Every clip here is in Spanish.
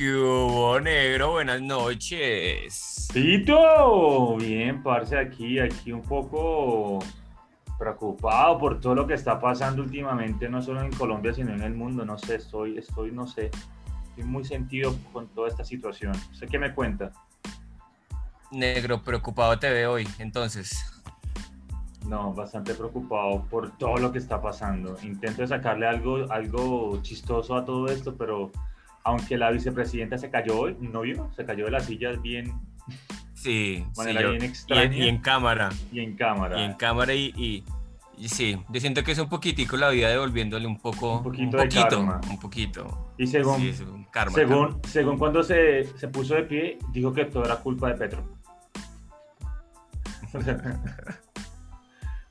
¿Qué hubo, negro? Buenas noches. Tito, bien, parce, aquí, aquí un poco preocupado por todo lo que está pasando últimamente, no solo en Colombia, sino en el mundo. No sé, estoy, estoy, no sé, estoy muy sentido con toda esta situación. ¿Sé qué me cuenta? Negro, preocupado te veo hoy, entonces. No, bastante preocupado por todo lo que está pasando. Intento sacarle algo, algo chistoso a todo esto, pero aunque la vicepresidenta se cayó hoy, ¿no vio? Se cayó de las sillas bien. Sí, sí bien extraña. Y, en cámara. Y en cámara. Y en cámara y, y, sí, yo siento que es un poquitico la vida devolviéndole un poco. Un poquito un poquito, de karma. Un poquito. Y según, sí, karma, según, según cuando se, se puso de pie, dijo que todo era culpa de Petro. o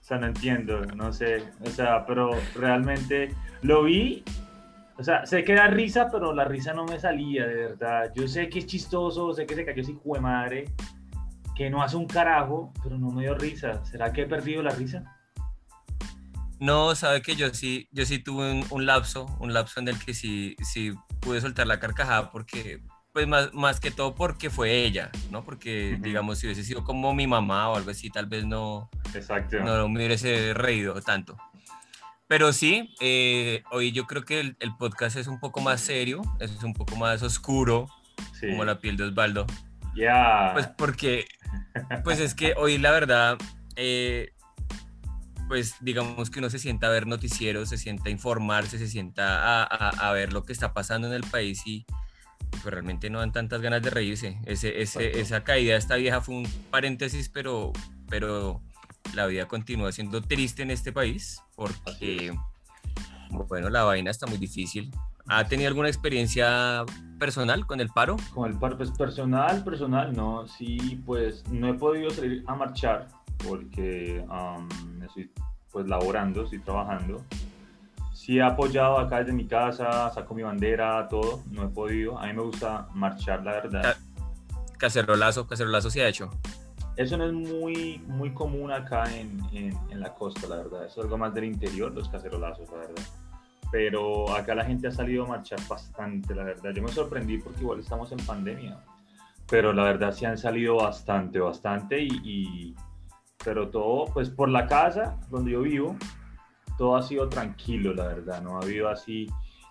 sea, no entiendo, no sé. O sea, pero realmente lo vi o sea, sé que era risa, pero la risa no me salía, de verdad. Yo sé que es chistoso, sé que se cayó así de madre, que no hace un carajo, pero no me dio risa. ¿Será que he perdido la risa? No, sabe que yo sí, yo sí tuve un, lapso, un lapso en el que sí, sí pude soltar la carcajada porque, pues más, más que todo porque fue ella, ¿no? Porque, digamos, si hubiese sido como mi mamá o algo así, tal vez no, Exacto. no me hubiese reído tanto. Pero sí, eh, hoy yo creo que el, podcast es un poco más serio, es un poco más oscuro, como la piel de Osvaldo. Ya. Pues porque, pues es que hoy la verdad, eh, pues digamos que uno se sienta a ver noticieros, se sienta a informarse, se sienta a, ver lo que está pasando en el país y pues realmente no dan tantas ganas de reírse. Ese, ese, esa caída de esta vieja fue un paréntesis, pero, pero la vida continúa siendo triste en este país porque, bueno, la vaina está muy difícil. ¿Ha tenido alguna experiencia personal con el paro? Con el paro, pues personal, personal, no. Sí, pues no he podido salir a marchar porque estoy pues laborando, estoy trabajando. Sí he apoyado acá desde mi casa, saco mi bandera, todo. No he podido. A mí me gusta marchar, la verdad. Cacerolazo, cacerolazo se ha hecho. Eso no es muy, muy común acá en, en, la costa, la verdad. es algo más del interior, los cacerolazos, la verdad. Pero acá la gente ha salido a marchar bastante, la verdad. Yo me sorprendí porque igual estamos en pandemia. Pero la verdad sí han salido bastante, bastante. Y, y, pero todo, pues por la casa donde yo vivo, todo ha sido tranquilo, la verdad. No ha habido así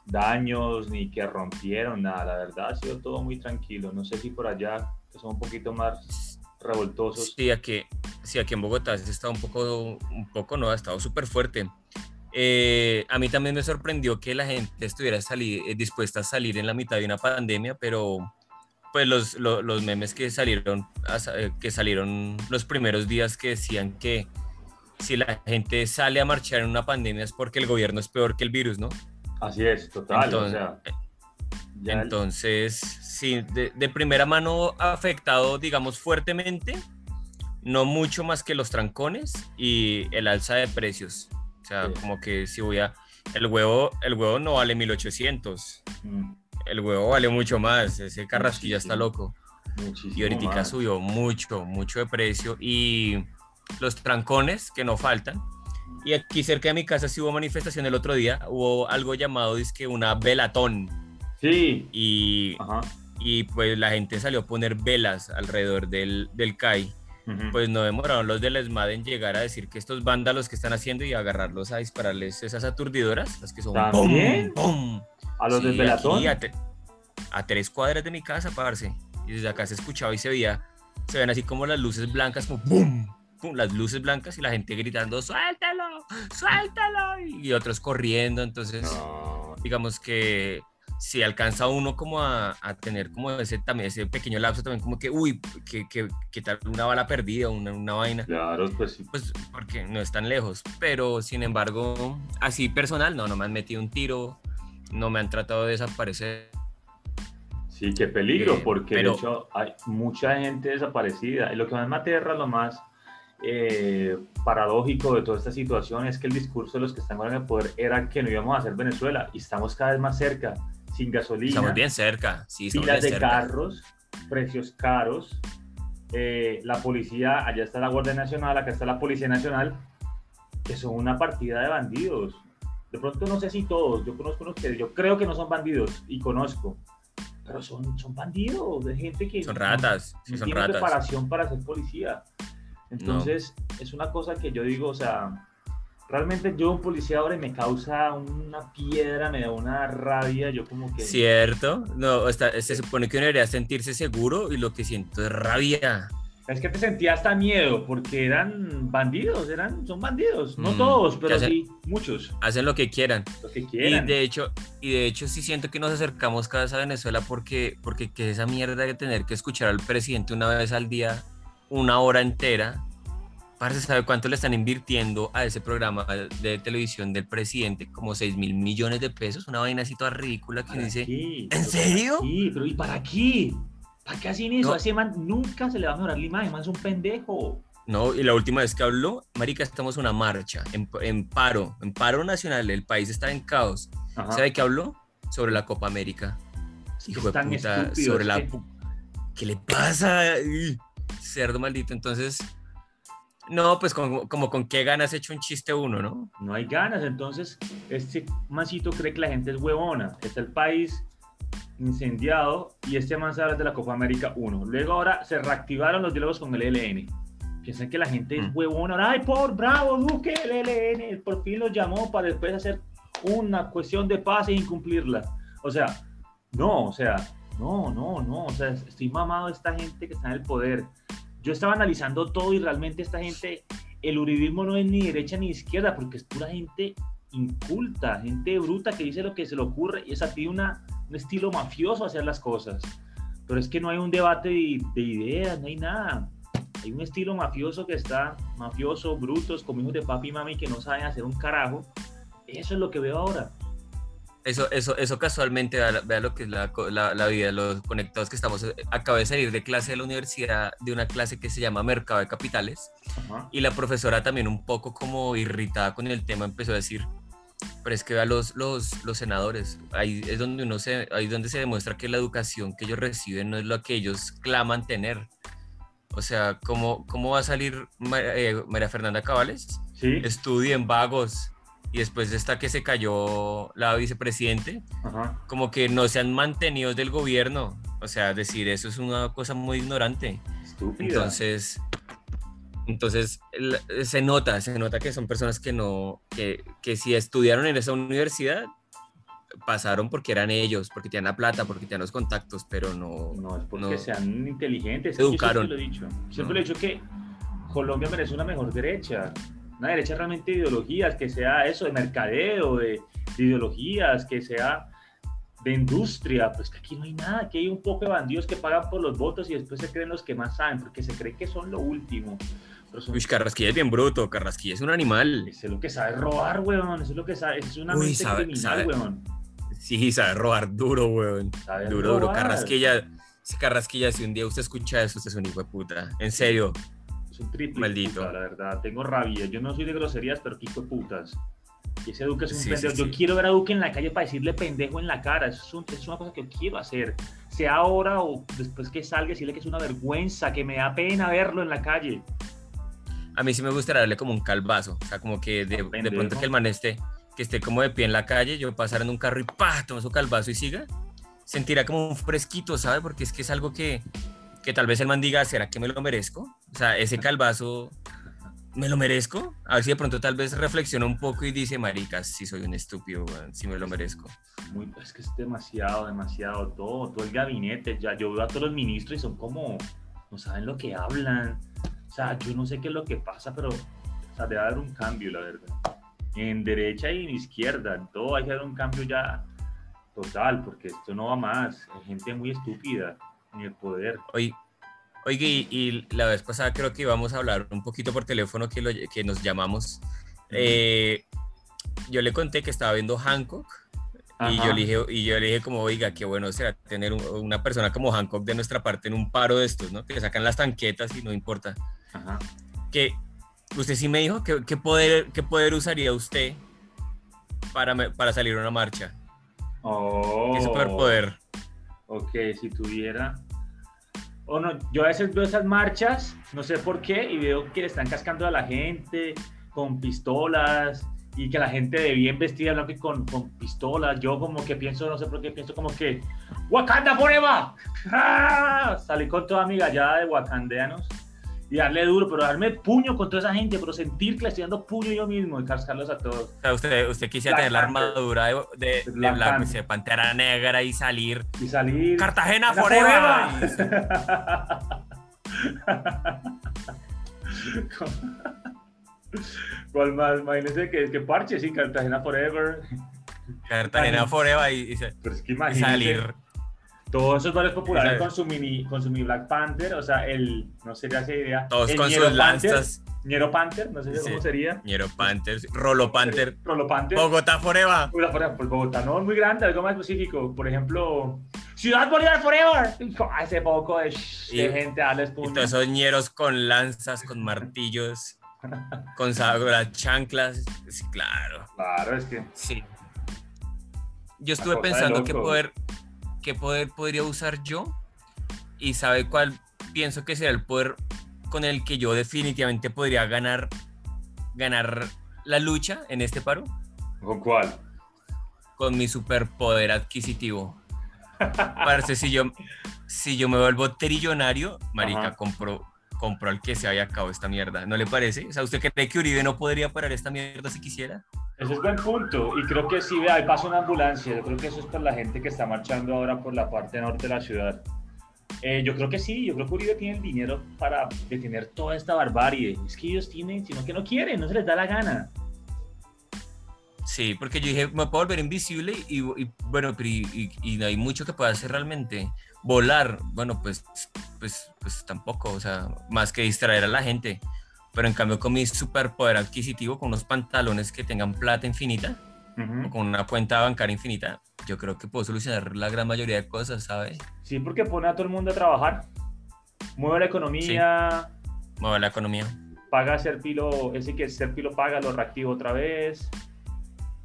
daños ni que rompieron nada. La verdad ha sido todo muy tranquilo. No sé si por allá, que son un poquito más revoltosos. Sí, aquí, sí, aquí en Bogotá se está un poco, un poco, no, ha estado súper fuerte. Eh, a mí también me sorprendió que la gente estuviera salir, eh, dispuesta a salir en la mitad de una pandemia, pero pues los, los, memes que salieron, eh, que salieron los primeros días que decían que si la gente sale a marchar en una pandemia es porque el gobierno es peor que el virus, ¿no? Así es, total. o sea, entonces, sí, de, primera mano afectado, digamos, fuertemente, no mucho más que los trancones y el alza de precios. O sea, como que si voy a... El huevo, el huevo no vale 1800. Mm. El huevo vale mucho más. Ese carrasquilla está loco. y ahorita subió mucho, mucho de precio. Y los trancones que no faltan. Y aquí cerca de mi casa sí hubo manifestación el otro día. Hubo algo llamado, que una velatón Sí. Y, y pues la gente salió a poner velas alrededor del, del CAI. Pues no demoraron los del ESMAD en llegar a decir que estos vándalos que están haciendo y agarrarlos a dispararles esas aturdidoras, las que son ¿También? A los del Velatón. A, tres cuadras de mi casa, parce. Y desde acá se escuchaba y se veía, se ven así como las luces blancas, como ¡pum! ¡pum! Las luces blancas y la gente gritando, ¡suéltalo! ¡suéltalo! Y otros corriendo. Entonces, digamos que si alcanza uno como a, tener como ese, también, ese pequeño lapso también como que, uy, que, que, tal una bala perdida, una, una vaina. Claro, pues sí. Pues porque no es tan lejos, pero sin embargo, así personal, no, no me han metido un tiro, no me han tratado de desaparecer. Sí, qué peligro, eh, porque de hecho hay mucha gente desaparecida. Y lo que más me aterra, lo más eh, paradójico de toda esta situación es que el discurso de los que están en el poder era que no íbamos a hacer Venezuela y estamos cada vez más cerca sin gasolina. Estamos bien cerca, sí. Filas de carros, precios caros. Eh, la policía, allá está la Guardia Nacional, acá está la Policía Nacional, que son una partida de bandidos. De pronto no sé si todos, yo conozco unos que yo creo que no son bandidos y conozco, pero son, son bandidos, de gente que son ratas, no, son tiene ratas. preparación para ser policía. Entonces, es una cosa que yo digo, o sea, realmente yo un policía ahora y me causa una piedra, me da una rabia, yo como que... Cierto, no, está, se supone que uno debería sentirse seguro y lo que siento es rabia. Es que te sentía hasta miedo porque eran bandidos, eran, son bandidos, no Mm, todos, pero hacen- sí, muchos, Hacen lo que quieran. los que Y quieran. de hecho, y de hecho sí siento que nos acercamos cada vez a Venezuela porque, porque que esa mierda de tener que escuchar al presidente una vez al día, una hora entera. Parce, ¿sabe cuánto le están invirtiendo a ese programa de televisión del presidente? Como 6 mil millones de pesos, una vaina así toda ridícula que ¿Para dice? ¿en ¿Pero para serio? qué? ¿Pero y para qué? ¿Para qué hacen eso? No. A ese man nunca se le va a mejorar la imagen, man es un pendejo. No, y la última vez que habló, Marica, estamos en una marcha, en, en paro, en paro nacional, el país está en caos. Ajá. ¿Sabe qué habló? Sobre la Copa América. Hijo de puta, sobre la... ¿Qué le pasa? Cerdo maldito. Entonces, no, pues como, como con qué ganas hecho un chiste uno, ¿no? no hay ganas. Entonces, este mancito cree que la gente es huevona. Está el país incendiado y este man se habla de la Copa América 1. Luego ahora se reactivaron los diálogos con el ELN. Piensan que la gente es Mm. huevona. Ahora, Ay, por bravo, Duque, el ELN. Por fin los llamó para después hacer una cuestión de paz e incumplirla. O sea, no, o sea, no, no, no. O sea, estoy mamado de esta gente que está en el poder. Yo estaba analizando todo y realmente esta gente, el uribismo no es ni derecha ni izquierda, porque es pura gente inculta, gente bruta que dice lo que se le ocurre y esa tiene una, un estilo mafioso hacer las cosas. Pero es que no hay un debate de, de ideas, no hay nada. Hay un estilo mafioso que está, mafioso, brutos, con hijos de papi y mami que no saben hacer un carajo. Eso es lo que veo ahora. Eso, eso, eso casualmente, vea, vea lo que es la, la, la vida, los conectados que estamos. eh, Acabé de salir de clase de la universidad, de una clase que se llama Mercado de Capitales, y la profesora también un poco como irritada con el tema empezó a decir, pero es que vea los, los, los senadores, ahí es donde uno se, ahí es donde se demuestra que la educación que ellos reciben no es lo que ellos claman tener. O sea, ¿cómo, cómo va a salir Ma- eh, María Fernanda Cabales? Sí. Estudien vagos y después de esta que se cayó la vicepresidente, Ajá. como que no se han mantenido del gobierno. O sea, decir eso es una cosa muy ignorante. Estúpida. Entonces, entonces se nota, se nota que son personas que no, que, que si estudiaron en esa universidad, pasaron porque eran ellos, porque tenían la plata, porque tenían los contactos, pero no. No, es porque no. sean inteligentes. Educaron. Yo siempre lo he dicho. Siempre No. lo he dicho que Colombia merece una mejor derecha. Una derecha realmente de ideologías, que sea eso, de mercadeo, de, de ideologías, que sea de industria. Pues que aquí no hay nada. Aquí hay un poco de bandidos que pagan por los votos y después se creen los que más saben, porque se cree que son lo último. Pero son Uy, Carrasquilla es bien bruto, Carrasquilla es un animal. Eso es lo que sabe robar, weón. Eso es lo que sabe. Es una Uy, mente sabe- criminal, sabe- weón. Sí, sabe robar duro, weón. Sabe Duro, duro. Carrasquilla, Carrasquilla, si un día usted escucha eso, usted es un hijo de puta. En serio. Es un triple Maldito. puta, la verdad. Tengo rabia. Yo no soy de groserías, pero qué putas. Y ese Duque es un Sí, pendejo. sí, Yo sí. quiero ver a Duque en la calle para decirle pendejo en la cara. Eso es, un- es una cosa que yo quiero hacer. Sea ahora o después que salga, decirle que es una vergüenza, que me da pena verlo en la calle. A mí sí me gustaría darle como un calvazo. O sea, como que de, de pronto que el man esté, que esté como de pie en la calle, yo pasar en un carro y pa, toma su calvazo y siga. Sentirá como un fresquito, ¿sabe? Porque es que es algo que, que tal vez el man diga, ¿será que me lo merezco? O sea, ese calvazo, ¿me lo merezco? A ver si de pronto tal vez reflexiona un poco y dice, maricas, si soy un estúpido, weón, si me lo merezco. Muy, es que es demasiado, demasiado. Todo, todo el gabinete. Ya, yo veo a todos los ministros y son como. No saben lo que hablan. O sea, yo no sé qué es lo que pasa, pero. O sea, debe haber un cambio, la verdad. En derecha y en izquierda. En todo hay que haber un cambio ya total, porque esto no va más. Hay gente muy estúpida en el poder. Oye, oiga, y, y la vez pasada creo que íbamos a hablar un poquito por teléfono que, lo- que nos llamamos. Eh, yo le conté que estaba viendo Hancock y yo, le dije, y yo le dije como, oiga, qué bueno será tener un- una persona como Hancock de nuestra parte en un paro de estos, ¿no? Que sacan las tanquetas y no importa. Ajá. Que usted sí me dijo, que, ¿qué, poder, ¿qué poder usaría usted para, para salir a una marcha? Oh. ¿Qué superpoder? Ok, si tuviera. O no, yo a veces veo esas marchas, no sé por qué, y veo que le están cascando a la gente con pistolas y que la gente de bien vestida blanco y con, con pistolas. Yo como que pienso, no sé por qué, pienso como que, Wakanda Forever. ¡Ah! Salí con toda mi gallada de wakandeanos y darle duro, pero darme puño con toda esa gente, pero sentir que le estoy dando puño yo mismo y cascarlos a todos. O sea, usted, usted quisiera tener la armadura de, de, de, Pantera Negra y salir. Y salir. Cartagena Forever. ¿Cuál más? Imagínense que, que parche, sí, Cartagena Forever. Cartagena Forever y, y, Pero es que y salir. Todos esos varios populares con su mini con su mini Black Panther, o sea, el, no sería esa idea. Todos el con Ñero sus Panther, lanzas. Ñero Panther, no sé Sí. cómo sería. Ñero Panther, Rolo Panther, Rolo Panther. Bogotá Forever. Pues, Bogotá no muy grande, algo más específico. Por ejemplo, Ciudad Bolívar Forever. Hace poco de, Y- de gente a les Y todos esos ñeros con lanzas, con martillos, con las chanclas. Sí, claro. Claro, es que. Sí. Yo estuve pensando loco. poder, qué poder podría usar yo y sabe cuál pienso que será el poder con el que yo definitivamente podría ganar ganar la lucha en este paro ¿Con cuál? con mi superpoder adquisitivo. Parece si yo si yo me vuelvo trillonario, marica, Ajá. compro compro al que se haya acabado esta mierda. ¿No le parece? O sea, ¿usted cree que Uribe no podría parar esta mierda si quisiera? Ese es buen punto. Y creo que sí, ahí pasa una ambulancia. Yo creo que eso es por la gente que está marchando ahora por la parte norte de la ciudad. Eh, yo creo que sí, yo creo que Uribe tiene el dinero para detener toda esta barbarie. Es que ellos tienen, sino que no quieren, no se les da la gana. Sí, porque yo dije, me puedo volver invisible y, y, bueno, pero y, y- y no hay mucho que pueda hacer realmente. Volar, bueno, pues, pues, pues tampoco, o sea, más que distraer a la gente. Pero en cambio con mi superpoder adquisitivo, con unos pantalones que tengan plata infinita, o con una cuenta bancaria infinita, yo creo que puedo solucionar la gran mayoría de cosas, ¿sabe? Sí, porque pone a todo el mundo a trabajar. Mueve la economía, Mueve la economía. paga Serpilo, ese que Serpilo paga, lo reactiva otra vez.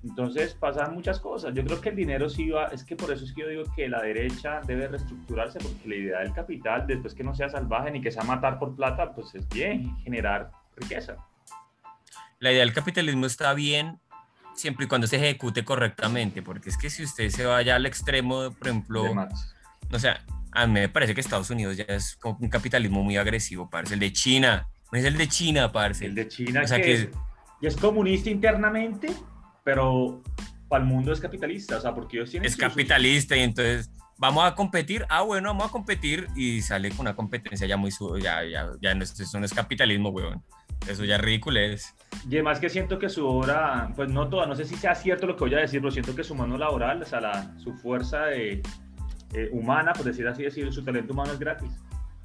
Entonces pasan muchas cosas. Yo creo que el dinero sí va, es que por eso es que yo digo que la derecha debe reestructurarse, porque la idea del capital, después que no sea salvaje ni que sea matar por plata, pues es bien, generar riqueza. La idea del capitalismo está bien siempre y cuando se ejecute correctamente, porque es que si usted se vaya al extremo, por ejemplo. O sea, a mí me parece que Estados Unidos ya es como un capitalismo muy agresivo, parce. El de China, no es el de China, parce. El de China, O sea que, que- es, y es comunista internamente, pero para el mundo es capitalista, o sea, porque ellos tienen Es capitalista y entonces vamos a competir. Ah, bueno, vamos a competir y sale con una competencia ya muy su ya ya ya no es, eso no es capitalismo, weón. Eso ya es ridículo es. Y además que siento que su obra, pues no toda, no sé si sea cierto lo que voy a decir, pero siento que su mano laboral, o sea, la- su fuerza de, eh, humana, por decir así, decir, su talento humano es gratis.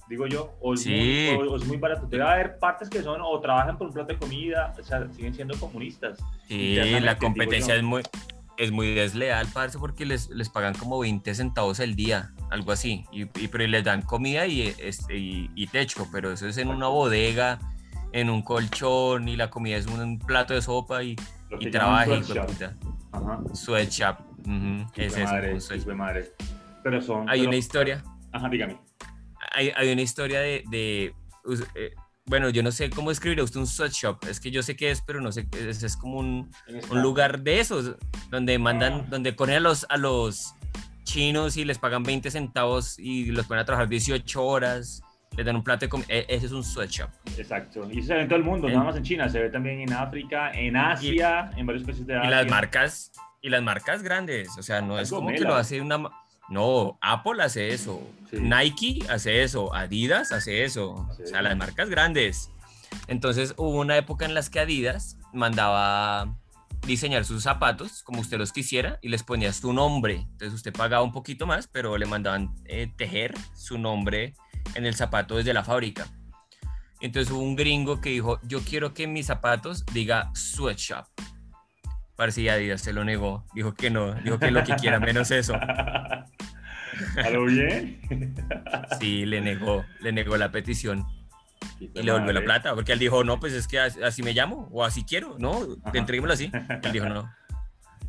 Digo yo, o es, Sí. muy, o- o es muy barato. Debe haber partes que son o trabajan por un plato de comida, o sea, siguen siendo comunistas. Sí, la competencia es muy es muy desleal, parce, porque les, les pagan como 20 centavos el día, algo así, y, y- pero les dan comida y, este, y, y techo, pero eso es en una bodega, en un colchón, y la comida es un plato de sopa y, y trabaja, puta. Ajá. Sweatshop. es eso, madre, sweatshop. madre. Pero son. Hay pero- una historia, Ajá, dígame. Hay, hay una historia de, eh, bueno, yo no sé cómo escribirá usted un sweatshop, es que yo sé qué es, pero no sé, es, es como un, un lugar de esos, donde mandan, Ah. donde cogen a los, a los chinos y les pagan 20 centavos y los ponen a trabajar 18 horas, les dan un plato de comida, ese es un sweatshop. Exacto. Y se ve en todo el mundo, En- nada más en China, se ve también en África, en Asia, en varios países de Y Asia. las marcas, y las marcas grandes, o sea, no es Algo como que lo hace una... No, Apple hace eso, Sí. Nike hace eso, Adidas hace eso, Sí. o sea, las marcas grandes. Entonces hubo una época en las que Adidas mandaba diseñar sus zapatos como usted los quisiera y les ponía su nombre. Entonces usted pagaba un poquito más, pero le mandaban eh, tejer su nombre en el zapato desde la fábrica. Entonces hubo un gringo que dijo, yo quiero que mis zapatos diga sweatshop. Parece que Adidas se lo negó, dijo que no, dijo que lo que quiera menos eso. ¿A lo bien? Sí, le negó, le negó la petición Y y le devolvió la plata, porque él dijo, no, pues es que así, me llamo, o así quiero, no, Ajá. entréguemelo así. Él dijo, no.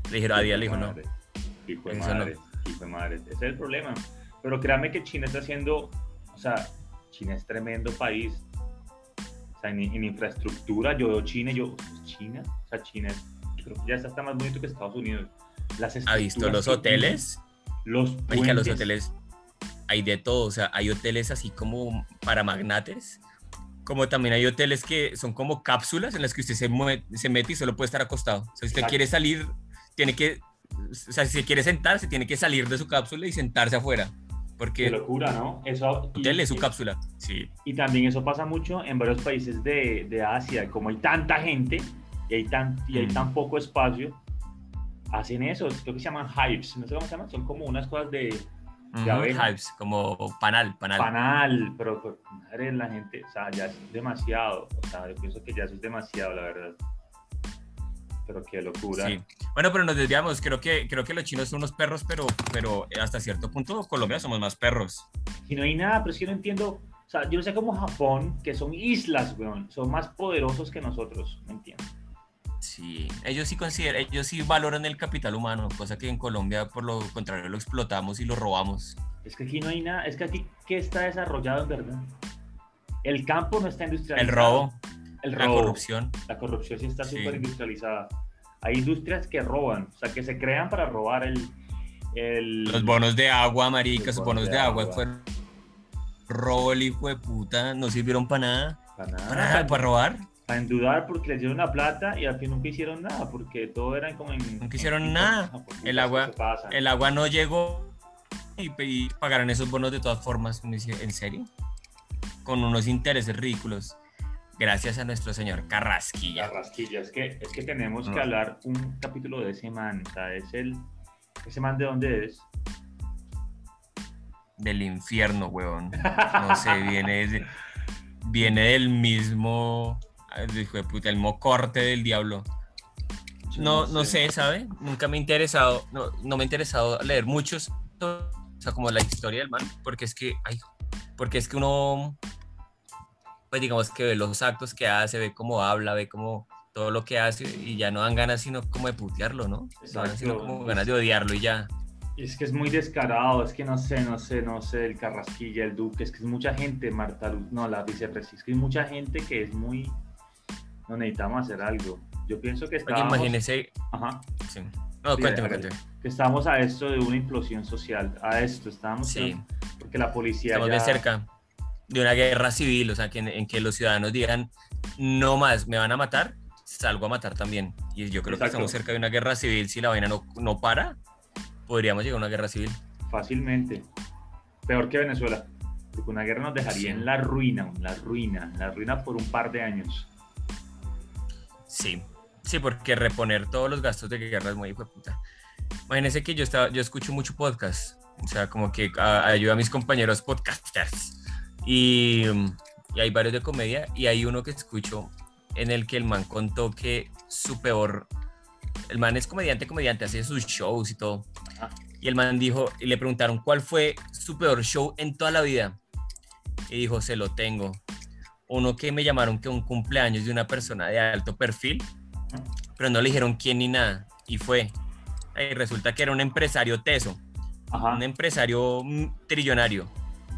Le dijeron, a Díaz le dijo, no. Hijo de madre, hijo de madre. Ese es el problema. Pero créame que China está haciendo, o sea, China es tremendo país. O sea, en, en infraestructura, yo veo China yo, China, o sea, China, es- creo que ya está, está más bonito que Estados Unidos. Las ¿Ha visto los hoteles? Los Marica, los puentes. hoteles hay de todo, o sea, hay hoteles así como para magnates, como también hay hoteles que son como cápsulas en las que usted se, mue- se mete y solo puede estar acostado. O sea, si usted Exacto. quiere salir, tiene que, o sea, si se quiere sentar, se tiene que salir de su cápsula y sentarse afuera, Qué porque locura, ¿no? Eso, y- hotel es su y- cápsula. Sí, Y también eso pasa mucho en varios países de, de Asia, como hay tanta gente y hay tan, y hay Mm. tan poco espacio, hacen eso, creo que se llaman hives, no sé cómo se llaman, son como unas cosas de Ujú, abeja. hives, como panal, panal. panal, pero pues, madre, la gente, o sea, ya es demasiado, o sea, yo pienso que ya es demasiado, la verdad. Pero qué locura. Sí. Bueno, pero nos desviamos. Creo que, creo que los chinos son unos perros, pero, pero hasta cierto punto Colombia somos más perros. Y no hay nada, pero es que no entiendo, o sea, yo no sé cómo Japón, que son islas, weón, son más poderosos que nosotros, no entiendo. Sí, ellos sí consideran, ellos sí valoran el capital humano, cosa que en Colombia por lo contrario lo explotamos y lo robamos. Es que aquí no hay nada, es que aquí, ¿qué está desarrollado en verdad? El campo no está El industrializado. robo, el la robo, corrupción. La corrupción sí está Sí. súper industrializada. Hay industrias que roban, o sea, que se crean para robar el... el Los bonos de agua, marica, Los bonos bonos de de agua agua. fueron robo el hijo de puta, no sirvieron para nada. para nada, ¿Para nada? ¿Para robar? Para endeudar porque les dieron la plata y al fin nunca hicieron nada, porque todo era como en... Nunca hicieron en- nada. Ah, El agua-. El agua no llegó y, y pagarán esos bonos de todas formas. ¿En serio? Con unos intereses ridículos. Gracias a nuestro señor Carrasquilla. Carrasquilla, es que, es que tenemos que hablar un capítulo de ese man, o sea, es el... ¿Ese man de dónde es? Del infierno, huevón. No sé, viene, de- viene del mismo, hijo de puta, el mismo corte del diablo. No, no sé, ¿sabe? Nunca me ha interesado, no, no me ha interesado leer muchos, o sea, como la historia del man, porque es que, ay, porque es que uno, pues digamos que ve los actos que hace, ve cómo habla, ve cómo todo lo que hace y ya no dan ganas sino como de putearlo, ¿no? No dan sino Exacto. como ganas de odiarlo y ya. Es que es muy descarado, es que no sé, no sé, no sé, el Carrasquilla, el Duque, es que es mucha gente, Marta no, la vicepresidenta, es que hay mucha gente que es muy... No necesitamos hacer algo. Yo pienso que Oye, estábamos... imagínese, Ajá, sí. No, Sí, cuénteme, cuénteme. que estamos a esto de una implosión social, a esto, estamos... Sí. Porque la policía Estamos ya... bien cerca de una guerra civil, o sea, que en, en que los ciudadanos digan, no más, me van a matar, salgo a matar también. Y yo creo que estamos cerca de una guerra civil, si la vaina no, no para, podríamos llegar a una guerra civil. Fácilmente. Peor que Venezuela. Porque una guerra nos dejaría Sí. en la ruina, en la ruina, en la ruina por un par de años. Sí, sí, porque reponer todos los gastos de guerra es muy hijo de puta. Imagínense que yo, estaba, yo escucho mucho podcast, o sea, como que a- ayudo a mis compañeros podcasters. Y, y hay varios de comedia, y hay uno que escucho en el que el man contó que su peor. El man es comediante, comediante, hace sus shows y todo. Ajá. Y el man dijo, y le preguntaron cuál fue su peor show en toda la vida. Y dijo, se lo tengo. Uno que me llamaron que un cumpleaños de una persona de alto perfil, pero no le dijeron quién ni nada. Y fue. Y resulta que era un empresario teso, Ajá. un empresario mm, trillonario.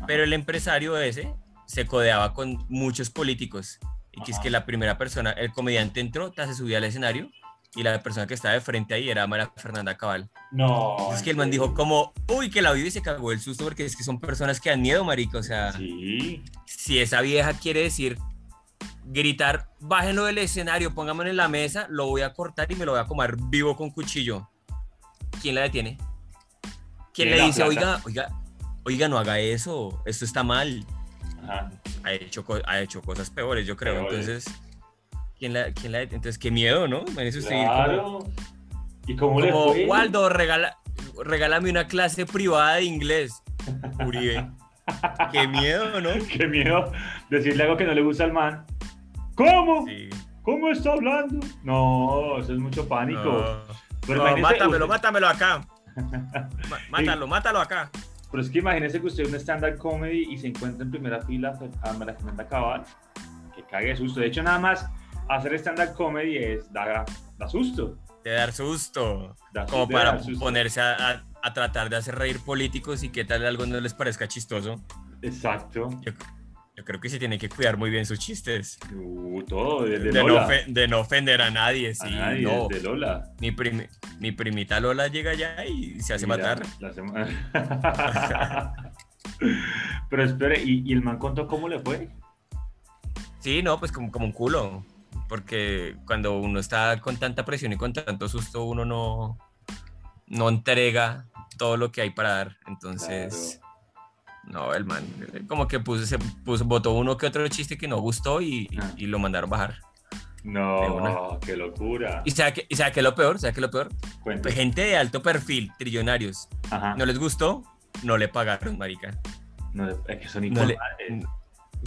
Pero el empresario ese se codeaba con muchos políticos. Y que es que la primera persona, el comediante entró, se subía al escenario y la persona que estaba de frente ahí era María Fernanda Cabal. No. Es que el man dijo como, uy, que la vive y se cagó el susto porque es que son personas que dan miedo, marico. O sea, Sí. si esa vieja quiere decir, gritar, bájenlo del escenario, póngamelo en la mesa, lo voy a cortar y me lo voy a comer vivo con cuchillo. ¿Quién la detiene? ¿Quién le dice, plata. oiga, oiga, oiga, no haga eso, esto está mal? Ajá. Ha hecho, ha hecho cosas peores, yo creo. Peores. Entonces, ¿quién la, quién la? Entonces, qué miedo, ¿no? Usted ir como- Claro. ¿Y cómo le fue? Waldo, regala, regálame una clase privada de inglés. Uribe. Qué miedo, ¿no? Qué miedo decirle algo que no le gusta al man. ¿Cómo? Sí. ¿Cómo está hablando? No, eso es mucho pánico. No. Pero No, mátamelo, usted- mátamelo acá. Mátalo, mátalo acá. Pero es que imagínese que usted es un stand-up comedy y se encuentra en primera fila a María Fernanda Cabal. Que cague de susto. De hecho, nada más hacer stand-up comedy es da, da susto. De dar susto. Da Como para susto. ponerse a, a- a tratar de hacer reír políticos y que tal algo no les parezca chistoso. Exacto. Yo, Yo creo que se tiene que cuidar muy bien sus chistes. Uh, todo, de, de, no de, no ofender a nadie, sí. A nadie, no. de Lola. Mi, mi primita Lola llega allá y se hace matar. Pero espere, ¿y, ¿y, el man contó cómo le fue? Sí, no, pues como, como un culo. Porque cuando uno está con tanta presión y con tanto susto, uno no, no entrega todo lo que hay para dar. Entonces. Claro no, el man, como que puso, se puso, votó uno que otro chiste que no gustó y, ah. y lo mandaron bajar. No, qué locura. ¿Y sabe qué, y sabe qué es lo peor? ¿Sabe qué es lo peor? Gente de alto perfil, trillonarios. ¿No les gustó? No le pagaron, marica. No, es que son no le,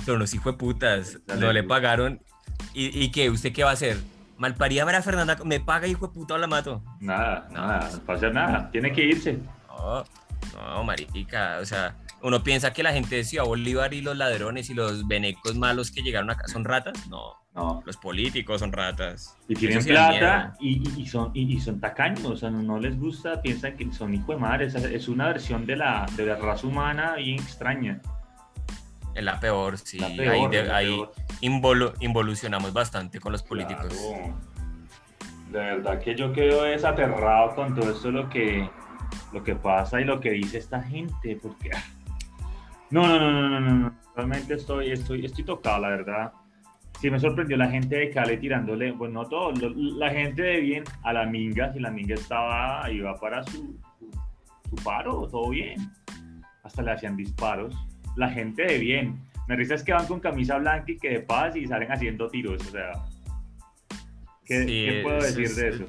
Son los hijos de putas. No le pagaron. ¿Y, ¿Y qué? ¿Usted qué va a hacer? Malparía María Fernanda, me paga hijo de puta o la mato. Nada, nada, no va a hacer nada. Tiene que irse. No, no, marica, o sea, uno piensa que la gente de Ciudad Bolívar y los ladrones y los venecos malos que llegaron acá son ratas. No, no. los políticos son ratas. Y tienen plata y, son, y, son tacaños, o sea, no, les gusta, piensan que son hijo de madre. Es, una versión de la, de la raza humana bien extraña. Es la peor, sí. ahí, involucionamos bastante con los políticos. De verdad que yo quedo desaterrado con todo esto lo que, lo que pasa y lo que dice esta gente, porque no, no, no, no, no, no. Realmente estoy, estoy, estoy tocado, la verdad. Sí me sorprendió la gente de Cali tirándole, bueno, no todo, la gente de bien a la minga, si la minga estaba, iba para su, su, paro, todo bien. Hasta le hacían disparos. La gente de bien. Me risa es que van con camisa blanca y que de paz y salen haciendo tiros, o sea. ¿Qué, ¿qué puedo decir de eso?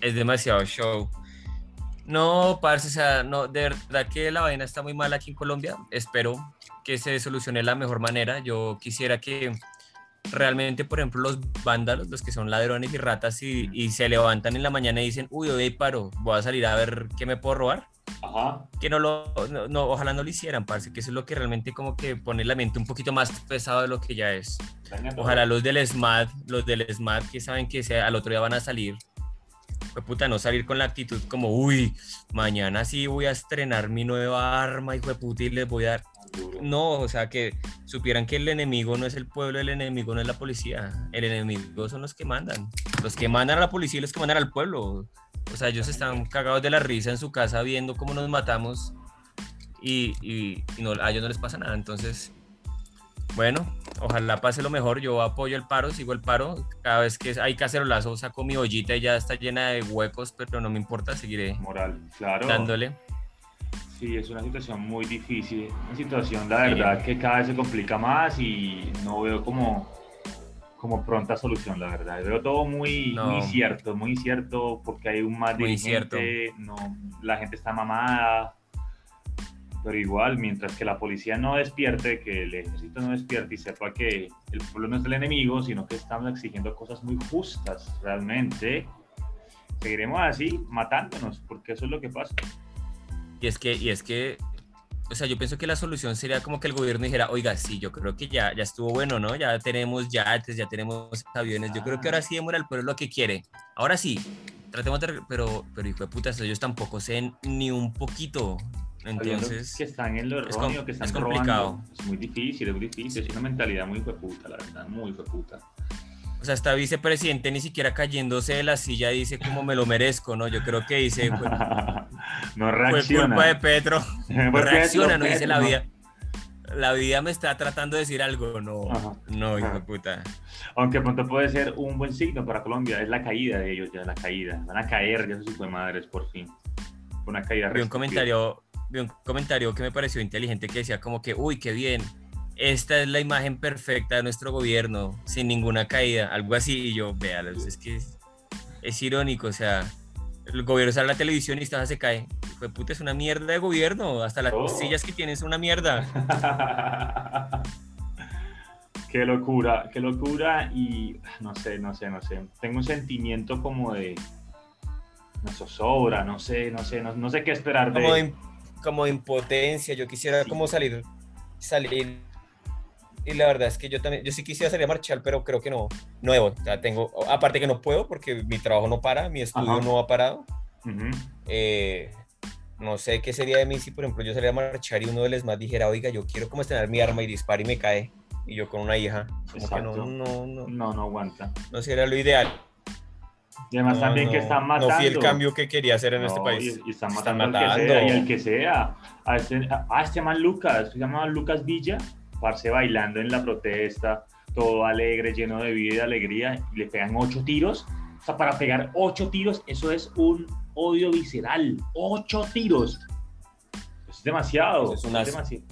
Es demasiado show. No, parce, o sea, no, de verdad que la vaina está muy mal aquí en Colombia. Espero que se solucione de la mejor manera. Yo quisiera que realmente, por ejemplo, los vándalos, los que son ladrones y ratas, y, se levantan en la mañana y dicen, uy, hoy paro, voy a salir a ver qué me puedo robar. Ajá. Que no lo, no, ojalá no lo hicieran, parce, que eso es lo que realmente como que pone la mente un poquito más pesado de lo que ya es. Ojalá los del SMAT, los del SMAT que saben que sea, al otro día van a salir pues puta, no salir con la actitud como, uy, mañana sí voy a estrenar mi nueva arma, hijo de puta, y les voy a dar. No, o sea, que supieran que el enemigo no es el pueblo, el enemigo no es la policía, el enemigo son los que mandan. Los que mandan a la policía y los que mandan al pueblo. O sea, ellos están cagados de la risa en su casa viendo cómo nos matamos y, y, no, a ellos no les pasa nada. Entonces, bueno, ojalá pase lo mejor. Yo apoyo el paro, sigo el paro. Cada vez que hay cacerolazo, saco mi ollita y ya está llena de huecos, pero no me importa, seguiré Moral, claro. dándole. Sí, es una situación muy difícil. Una situación, la verdad, que cada vez se complica más y no veo como, como pronta solución, la verdad. Veo todo muy, muy cierto, muy cierto, porque hay un más de gente, no, la gente está mamada pero igual, mientras que la policía no despierte, que el ejército no despierte y sepa que el pueblo no es el enemigo, sino que estamos exigiendo cosas muy justas realmente, seguiremos así matándonos, porque eso es lo que pasa. Y es que, y es que, o sea, yo pienso que la solución sería como que el gobierno dijera, oiga, sí, yo creo que ya, ya estuvo bueno, ¿no? Ya tenemos yates, ya tenemos aviones, yo creo que ahora sí demora el pueblo lo que quiere. Ahora sí, tratemos de... Pero, pero hijo de puta, ellos tampoco sé ni un poquito entonces, que están en lo erróneo, que están es complicado. Es muy difícil, es muy difícil. Es una mentalidad muy puta, la verdad, muy puta. O sea, esta vicepresidente ni siquiera cayéndose de la silla dice como me lo merezco, ¿no? Yo creo que dice. no reacciona. Fue culpa de Petro. No reacciona, no dice la vida. La vida me está tratando de decir algo, no, no, hijo de puta. Aunque pronto puede ser un buen signo para Colombia, es la caída de ellos, ya la caída. Van a caer ya sus madres, por fin. Una caída. Vi un comentario vi un comentario que me pareció inteligente que decía como que, uy, qué bien, esta es la imagen perfecta de nuestro gobierno, sin ninguna caída, algo así, y yo, véalo, es que es, irónico, o sea, el gobierno sale a la televisión y esta se cae. Fue puta, es una mierda de gobierno, hasta las oh. sillas que tienes son una mierda. qué locura, qué locura, y no sé, no sé, no sé, tengo un sentimiento como de... No zozobra, no sé, no sé, no, sé qué esperar de como impotencia, yo quisiera como salir, salir. Y la verdad es que yo también, yo sí quisiera salir a marchar, pero creo que no, no debo. tengo, aparte que no puedo porque mi trabajo no para, mi estudio no ha parado. Eh, no sé qué sería de mí si, por ejemplo, yo saliera a marchar y uno de los más dijera, oiga, yo quiero como estrenar mi arma y dispara y me cae. Y yo con una hija. Como que no, no, no. No, no aguanta. No sería lo ideal. Y además también que están matando. No fui el cambio que quería hacer en este país. Y, están matando, Al que sea, y el que sea. A este, a este man Lucas, se llama Lucas Villa, parce bailando en la protesta, todo alegre, lleno de vida y de alegría, y le pegan ocho tiros. O sea, para pegar ocho tiros, eso es un odio visceral. Ocho tiros. Es demasiado. Eso es una,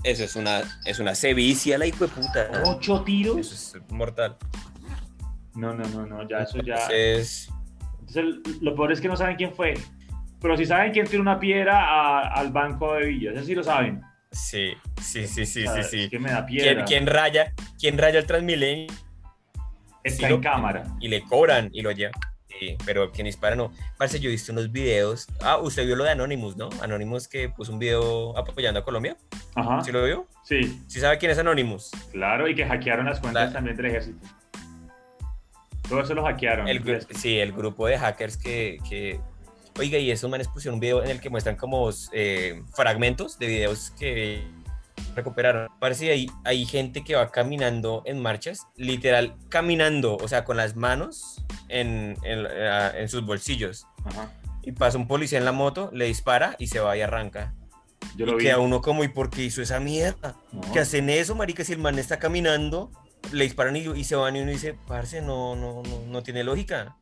Eso es una, es una sevicia, la hijo de puta. Ocho tiros. Eso es mortal. No, no, no, no, ya eso ya. Es lo peor es que no saben quién fue. Pero si saben quién tiene una piedra al banco de Villas, eso sí lo saben. Sí, sí, sí, sí, sí, sí. que me da piedra. ¿Quién, raya, quién raya el Transmilenio? Está en cámara. Y le cobran y lo llevan. Sí, pero quien dispara no. Parece, yo he visto unos videos. Ah, usted vio lo de Anonymous, ¿no? Anonymous que puso un video apoyando a Colombia. Ajá. ¿Sí lo vio? Sí. ¿Sí sabe quién es Anonymous? Claro, y que hackearon las cuentas también del ejército. Todo eso lo hackearon. sí, el grupo de hackers que, Oiga, y esos manes pusieron un video en el que muestran como eh, fragmentos de videos que recuperaron. Parece que hay, hay gente que va caminando en marchas, literal caminando, o sea, con las manos en, en, sus bolsillos. Y pasa un policía en la moto, le dispara y se va y arranca. Yo lo y queda uno como, ¿y por qué hizo esa mierda? ¿Qué hacen eso, marica? Si el man está caminando le disparan y, se van y uno dice, parce, no, no, no, no tiene lógica.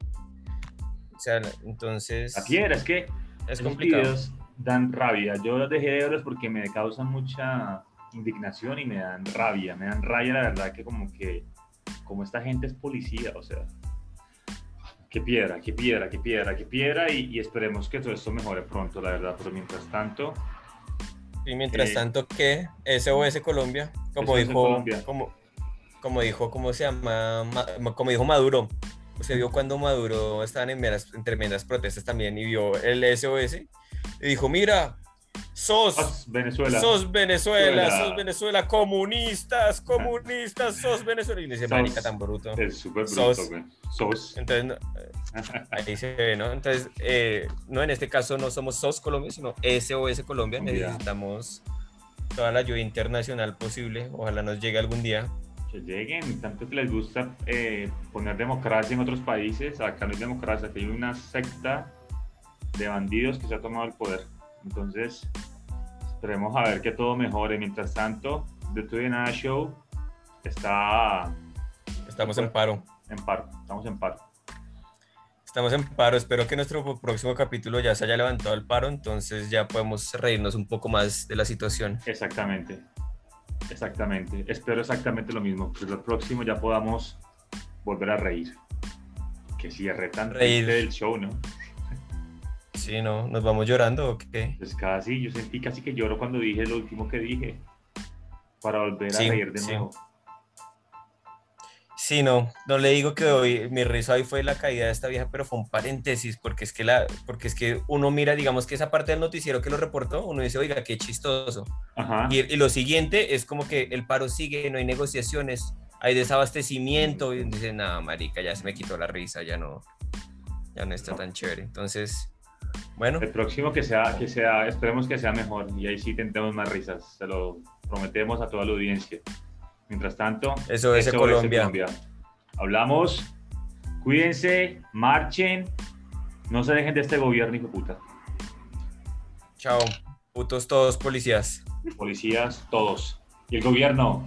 O sea, entonces... La piedra, es que es complicado. dan rabia. Yo los dejé de verlos porque me causan mucha indignación y me dan rabia. Me dan rabia, la verdad, que como que, como esta gente es policía, o sea, qué piedra, qué piedra, qué piedra, qué piedra, y, esperemos que todo esto mejore pronto, la verdad, pero mientras tanto... Y mientras eh, tanto, ¿qué? SOS Colombia, como dijo, Colombia. Como, como dijo, ¿cómo se llama? como dijo Maduro. Se vio cuando Maduro estaba en, en tremendas protestas también y vio el SOS y dijo, mira, sos Venezuela. Sos Venezuela, sos Venezuela, comunistas, comunistas, sos Venezuela. Y dice, marica, tan bruto. Es súper bruto, sos. sos. Entonces, ahí se ve, ¿no? Entonces, eh, no, en este caso no somos SOS Colombia, sino SOS Colombia. Necesitamos toda la ayuda internacional posible. Ojalá nos llegue algún día que lleguen, tanto que les gusta eh, poner democracia en otros países, acá no hay democracia, aquí hay una secta de bandidos que se ha tomado el poder. Entonces, esperemos a ver que todo mejore. Mientras tanto, The Tuve Nada Show está... Estamos en paro. En paro, estamos en paro. Estamos en paro, espero que nuestro próximo capítulo ya se haya levantado el paro, entonces ya podemos reírnos un poco más de la situación. Exactamente. Exactamente, espero exactamente lo mismo, que el próximo ya podamos volver a reír. Que cierre tan reír del show, ¿no? Sí, ¿no? ¿Nos vamos llorando o qué? Pues casi, yo sentí casi que lloro cuando dije lo último que dije, para volver a reír de nuevo. Sí, no, no le digo que hoy mi risa hoy fue la caída de esta vieja, pero fue un paréntesis, porque es que la, porque es que uno mira, digamos que esa parte del noticiero que lo reportó, uno dice, oiga, qué chistoso. Y, lo siguiente es como que el paro sigue, no hay negociaciones, hay desabastecimiento, y dice, nada, marica, ya se me quitó la risa, ya no, ya no está tan chévere. Entonces, bueno. El próximo que sea, que sea, esperemos que sea mejor, y ahí sí tentemos más risas, se lo prometemos a toda la audiencia. Mientras tanto, eso es Colombia. Colombia. Hablamos, cuídense, marchen, no se dejen de este gobierno, hijo puta. Chao, putos todos policías. Policías, todos. Y el gobierno,